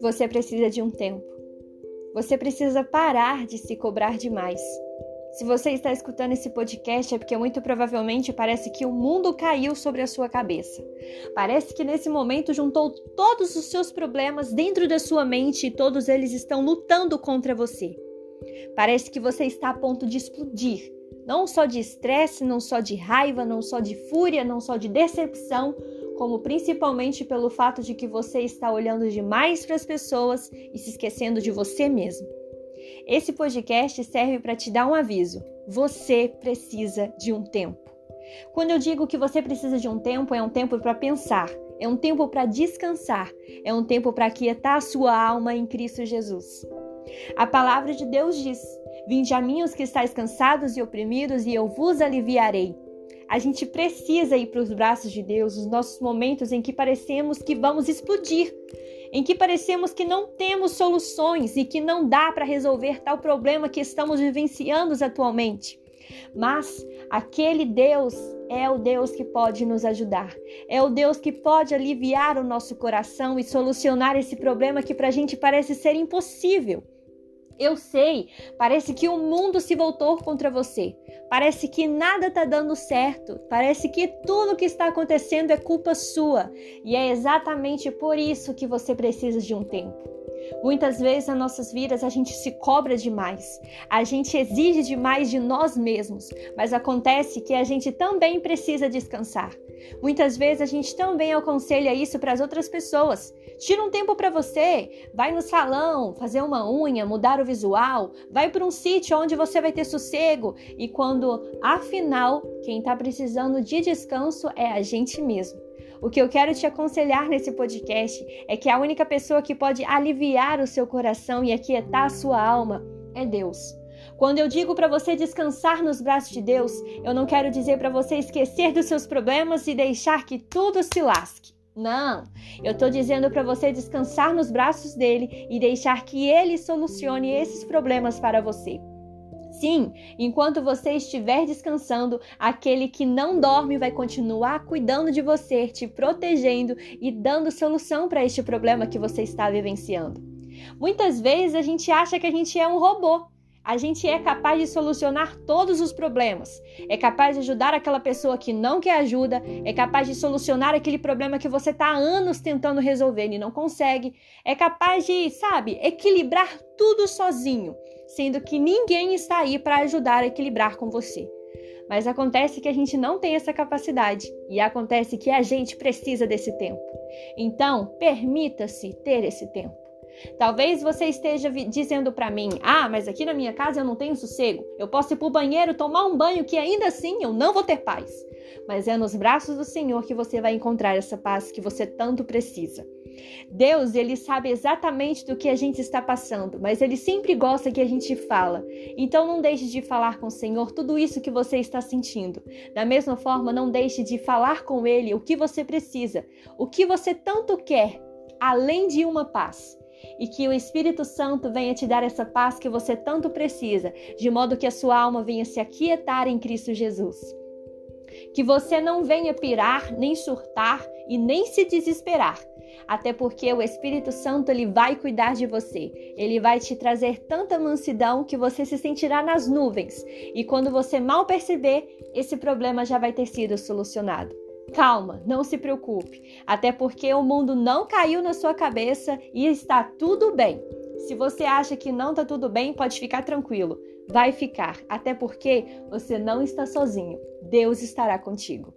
Você precisa de um tempo. Você precisa parar de se cobrar demais. Se você está escutando esse podcast é porque muito provavelmente parece que o mundo caiu sobre a sua cabeça. Parece que nesse momento juntou todos os seus problemas dentro da sua mente e todos eles estão lutando contra você. Parece que você está a ponto de explodir, não só de estresse, não só de raiva, não só de fúria, não só de decepção, como principalmente pelo fato de que você está olhando demais para as pessoas e se esquecendo de você mesmo. Esse podcast serve para te dar um aviso. Você precisa de um tempo. Quando eu digo que você precisa de um tempo, é um tempo para pensar, é um tempo para descansar, é um tempo para aquietar a sua alma em Cristo Jesus. A palavra de Deus diz: Vinde a mim os que estáis cansados e oprimidos, e eu vos aliviarei. A gente precisa ir para os braços de Deus nos nossos momentos em que parecemos que vamos explodir, em que parecemos que não temos soluções e que não dá para resolver tal problema que estamos vivenciando atualmente. Mas aquele Deus é o Deus que pode nos ajudar. É o Deus que pode aliviar o nosso coração e solucionar esse problema que para a gente parece ser impossível. Eu sei, parece que o mundo se voltou contra você. Parece que nada está dando certo. Parece que tudo que está acontecendo é culpa sua. E é exatamente por isso que você precisa de um tempo. Muitas vezes nas nossas vidas a gente se cobra demais, a gente exige demais de nós mesmos, mas acontece que a gente também precisa descansar. Muitas vezes a gente também aconselha isso para as outras pessoas. Tira um tempo para você, vai no salão, fazer uma unha, mudar o visual, vai para um sítio onde você vai ter sossego e quando afinal quem está precisando de descanso é a gente mesmo. O que eu quero te aconselhar nesse podcast é que a única pessoa que pode aliviar o seu coração e aquietar a sua alma é Deus. Quando eu digo para você descansar nos braços de Deus, eu não quero dizer para você esquecer dos seus problemas e deixar que tudo se lasque. Não, eu estou dizendo para você descansar nos braços dele e deixar que ele solucione esses problemas para você. Sim, enquanto você estiver descansando, aquele que não dorme vai continuar cuidando de você, te protegendo e dando solução para este problema que você está vivenciando. Muitas vezes a gente acha que a gente é um robô. A gente é capaz de solucionar todos os problemas. É capaz de ajudar aquela pessoa que não quer ajuda. É capaz de solucionar aquele problema que você está há anos tentando resolver e não consegue. É capaz de, sabe, equilibrar tudo sozinho sendo que ninguém está aí para ajudar a equilibrar com você. Mas acontece que a gente não tem essa capacidade e acontece que a gente precisa desse tempo. Então, permita-se ter esse tempo. Talvez você esteja dizendo para mim: "Ah, mas aqui na minha casa eu não tenho sossego. Eu posso ir para o banheiro tomar um banho que ainda assim eu não vou ter paz". Mas é nos braços do Senhor que você vai encontrar essa paz que você tanto precisa. Deus, ele sabe exatamente do que a gente está passando, mas ele sempre gosta que a gente fala. Então não deixe de falar com o Senhor tudo isso que você está sentindo. Da mesma forma, não deixe de falar com ele o que você precisa, o que você tanto quer, além de uma paz. E que o Espírito Santo venha te dar essa paz que você tanto precisa, de modo que a sua alma venha se aquietar em Cristo Jesus. Que você não venha pirar, nem surtar e nem se desesperar, até porque o Espírito Santo ele vai cuidar de você. Ele vai te trazer tanta mansidão que você se sentirá nas nuvens. E quando você mal perceber, esse problema já vai ter sido solucionado. Calma, não se preocupe, até porque o mundo não caiu na sua cabeça e está tudo bem. Se você acha que não está tudo bem, pode ficar tranquilo. Vai ficar, até porque você não está sozinho. Deus estará contigo.